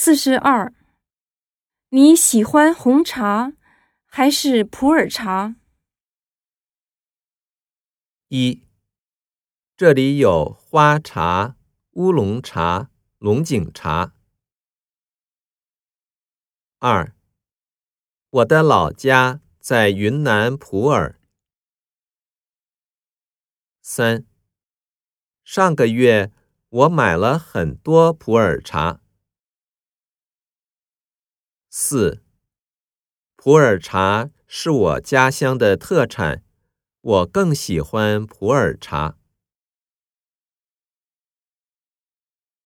四十二，你喜欢红茶还是普洱茶？一，这里有花茶、乌龙茶、龙井茶。二，我的老家在云南普洱。三，上个月我买了很多普洱茶。四，普洱茶是我家乡的特产，我更喜欢普洱茶。